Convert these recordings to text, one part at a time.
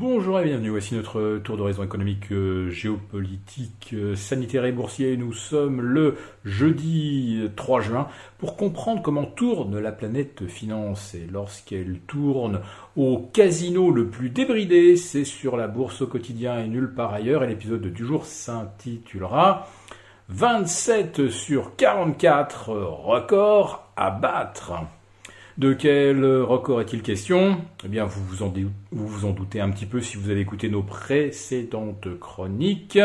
Bonjour et bienvenue, voici notre tour d'horizon économique, euh, géopolitique, euh, sanitaire et boursier. Nous sommes le jeudi 3 juin pour comprendre comment tourne la planète finance. Et lorsqu'elle tourne au casino le plus débridé, c'est sur la bourse au quotidien et nulle part ailleurs. Et l'épisode du jour s'intitulera 27 sur 44 records à battre. De quel record est-il question? Eh bien, vous vous, en, doutez un petit peu si vous avez écouté nos précédentes chroniques.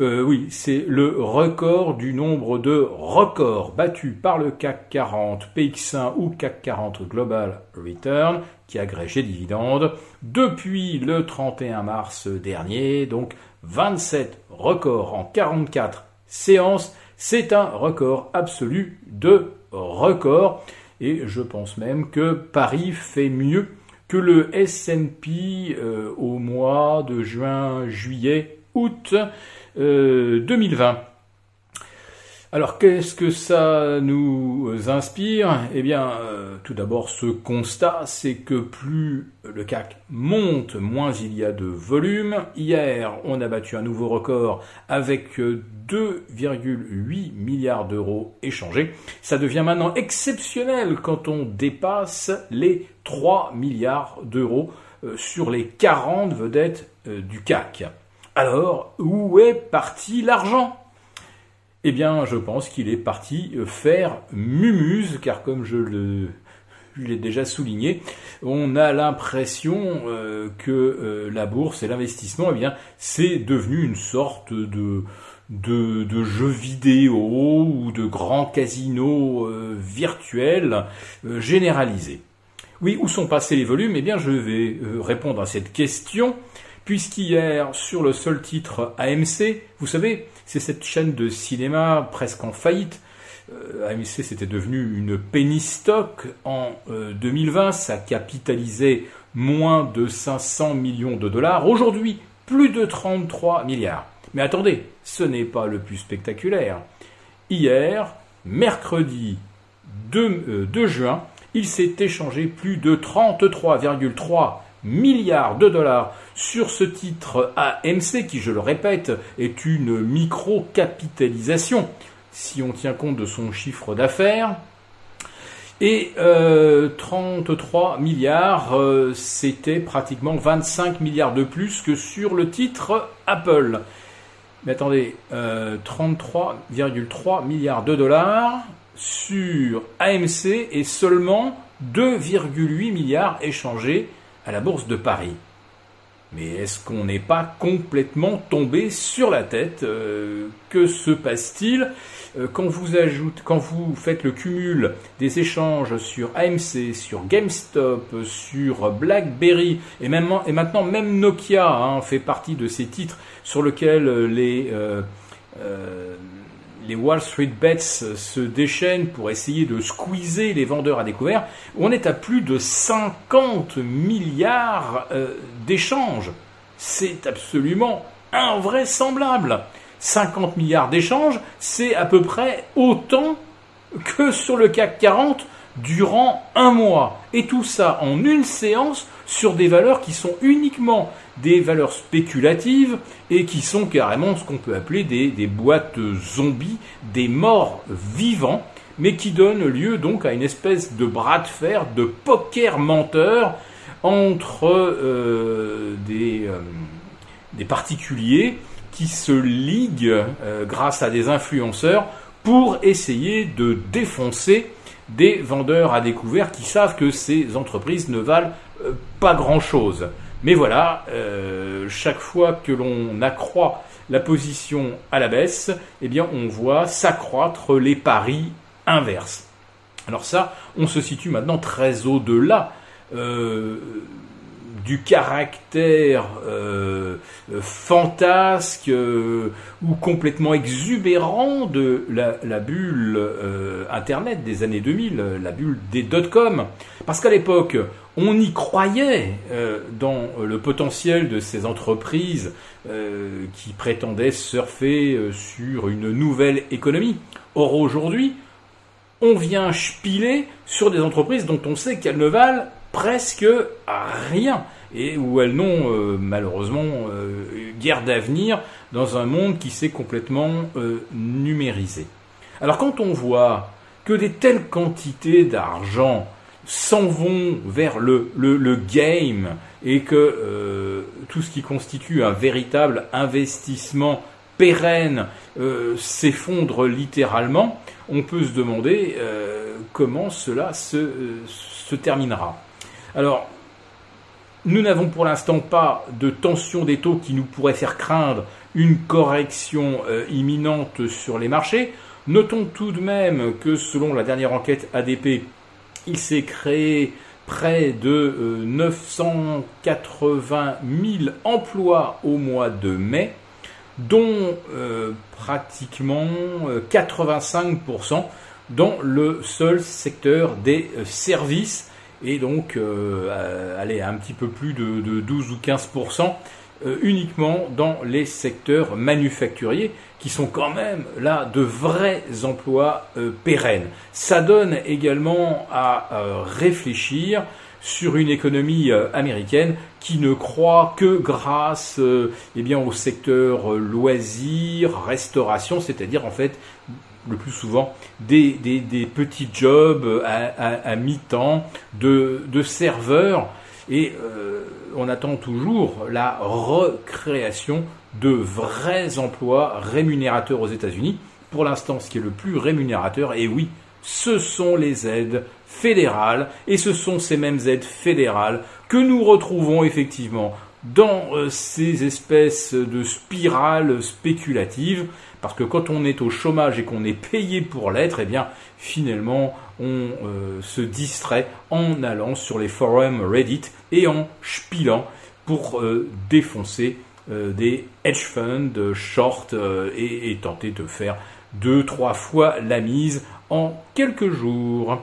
Euh, oui, c'est le record du nombre de records battus par le CAC 40, PX1 ou CAC 40 Global Return, qui agrège les dividendes, depuis le 31 mars dernier. Donc, 27 records en 44 séances. C'est un record absolu de record. Et je pense même que Paris fait mieux que le S&P euh, au mois de juin, juillet, août 2020. Euh, alors qu'est-ce que ça nous inspire? Eh bien, euh, tout d'abord, ce constat, c'est que plus le CAC monte, moins il y a de volume. Hier, on a battu un nouveau record avec 2,8 milliards d'euros échangés. Ça devient maintenant exceptionnel quand on dépasse les 3 milliards d'euros euh, sur les 40 vedettes euh, du CAC. Alors, où est parti l'argent? Eh bien, je pense qu'il est parti euh, faire mumuse, car comme je l'ai déjà souligné, on a l'impression euh, que euh, la bourse et l'investissement, eh bien, c'est devenu une sorte de, de, jeu vidéo ou de grand casino virtuel généralisé. Oui, où sont passés les volumes? Eh bien, je vais répondre à cette question puisqu'hier, sur le seul titre AMC, vous savez, c'est cette chaîne de cinéma presque en faillite. Euh, AMC, c'était devenu une penny stock en 2020, euh, ça capitalisait moins de 500 millions de dollars. Aujourd'hui, plus de 33 milliards. Mais attendez, ce n'est pas le plus spectaculaire. Hier, mercredi 2, 2 euh, juin, il s'est échangé plus de 33,3 milliards de dollars sur ce titre AMC qui, je le répète, est une micro-capitalisation si on tient compte de son chiffre d'affaires. Et 33 euh, milliards, euh, c'était pratiquement 25 milliards de plus que sur le titre Apple. Mais attendez, 33,3 euh, milliards de dollars sur AMC et seulement 2,8 milliards échangés à la Bourse de Paris. Mais est-ce qu'on n'est pas complètement tombé sur la tête euh, Que se passe-t-il euh, quand vous ajoutez, quand vous faites le cumul des échanges sur AMC, sur GameStop, sur BlackBerry et, maintenant même Nokia hein, fait partie de ces titres sur lesquels les euh, les Wall Street Bets se déchaînent pour essayer de squeezer les vendeurs à découvert, on est à plus de 50 milliards euh, d'échanges. C'est absolument invraisemblable. 50 milliards d'échanges, c'est à peu près autant que sur le CAC 40 durant un mois. Et tout ça en une séance sur des valeurs qui sont uniquement des valeurs spéculatives et qui sont carrément ce qu'on peut appeler des, boîtes zombies, des morts vivants, mais qui donnent lieu donc à une espèce de bras de fer, de poker menteur entre euh, des, euh, des, particuliers qui se liguent euh, grâce à des influenceurs pour essayer de défoncer des vendeurs à découvert qui savent que ces entreprises ne valent euh, pas grand-chose. Mais voilà, euh, chaque fois que l'on accroît la position à la baisse, eh bien on voit s'accroître les paris inverses. Alors ça, on se situe maintenant très au-delà euh, du caractère euh, fantasque euh, ou complètement exubérant de la, bulle euh, Internet des années 2000, la bulle des dot-com. Parce qu'à l'époque, on y croyait dans le potentiel de ces entreprises qui prétendaient surfer sur une nouvelle économie. Or aujourd'hui, on vient spiler sur des entreprises dont on sait qu'elles ne valent presque rien. Et où elles n'ont malheureusement guère d'avenir dans un monde qui s'est complètement numérisé. Alors quand on voit que des telles quantités d'argent s'en vont vers le, le, game et que euh, tout ce qui constitue un véritable investissement pérenne euh, s'effondre littéralement, on peut se demander euh, comment cela se, se, terminera. Alors, nous n'avons pour l'instant pas de tension des taux qui nous pourrait faire craindre une correction imminente sur les marchés. Notons tout de même que selon la dernière enquête ADP, il s'est créé près de 980 euh, 000 emplois au mois de mai, dont euh, pratiquement 85% euh, dans le seul secteur des services et donc allez, un petit peu plus de, de 12 ou 15% euh, uniquement dans les secteurs manufacturiers qui sont quand même là de vrais emplois euh, pérennes. Ça donne également à euh, réfléchir sur une économie américaine qui ne croit que grâce eh bien, au secteur loisirs, restauration, c'est-à-dire en fait le plus souvent des, petits jobs à, mi-temps de, de serveurs et on attend toujours la recréation de vrais emplois rémunérateurs aux États-Unis. Pour l'instant, ce qui est le plus rémunérateur, et oui, ce sont les aides fédérales, et ce sont ces mêmes aides fédérales que nous retrouvons effectivement dans euh, ces espèces de spirales spéculatives, parce que quand on est au chômage et qu'on est payé pour l'être, eh bien finalement on euh, se distrait en allant sur les forums Reddit et en spilant pour euh, défoncer des hedge funds, short et, et tenter de faire deux, trois fois la mise en quelques jours.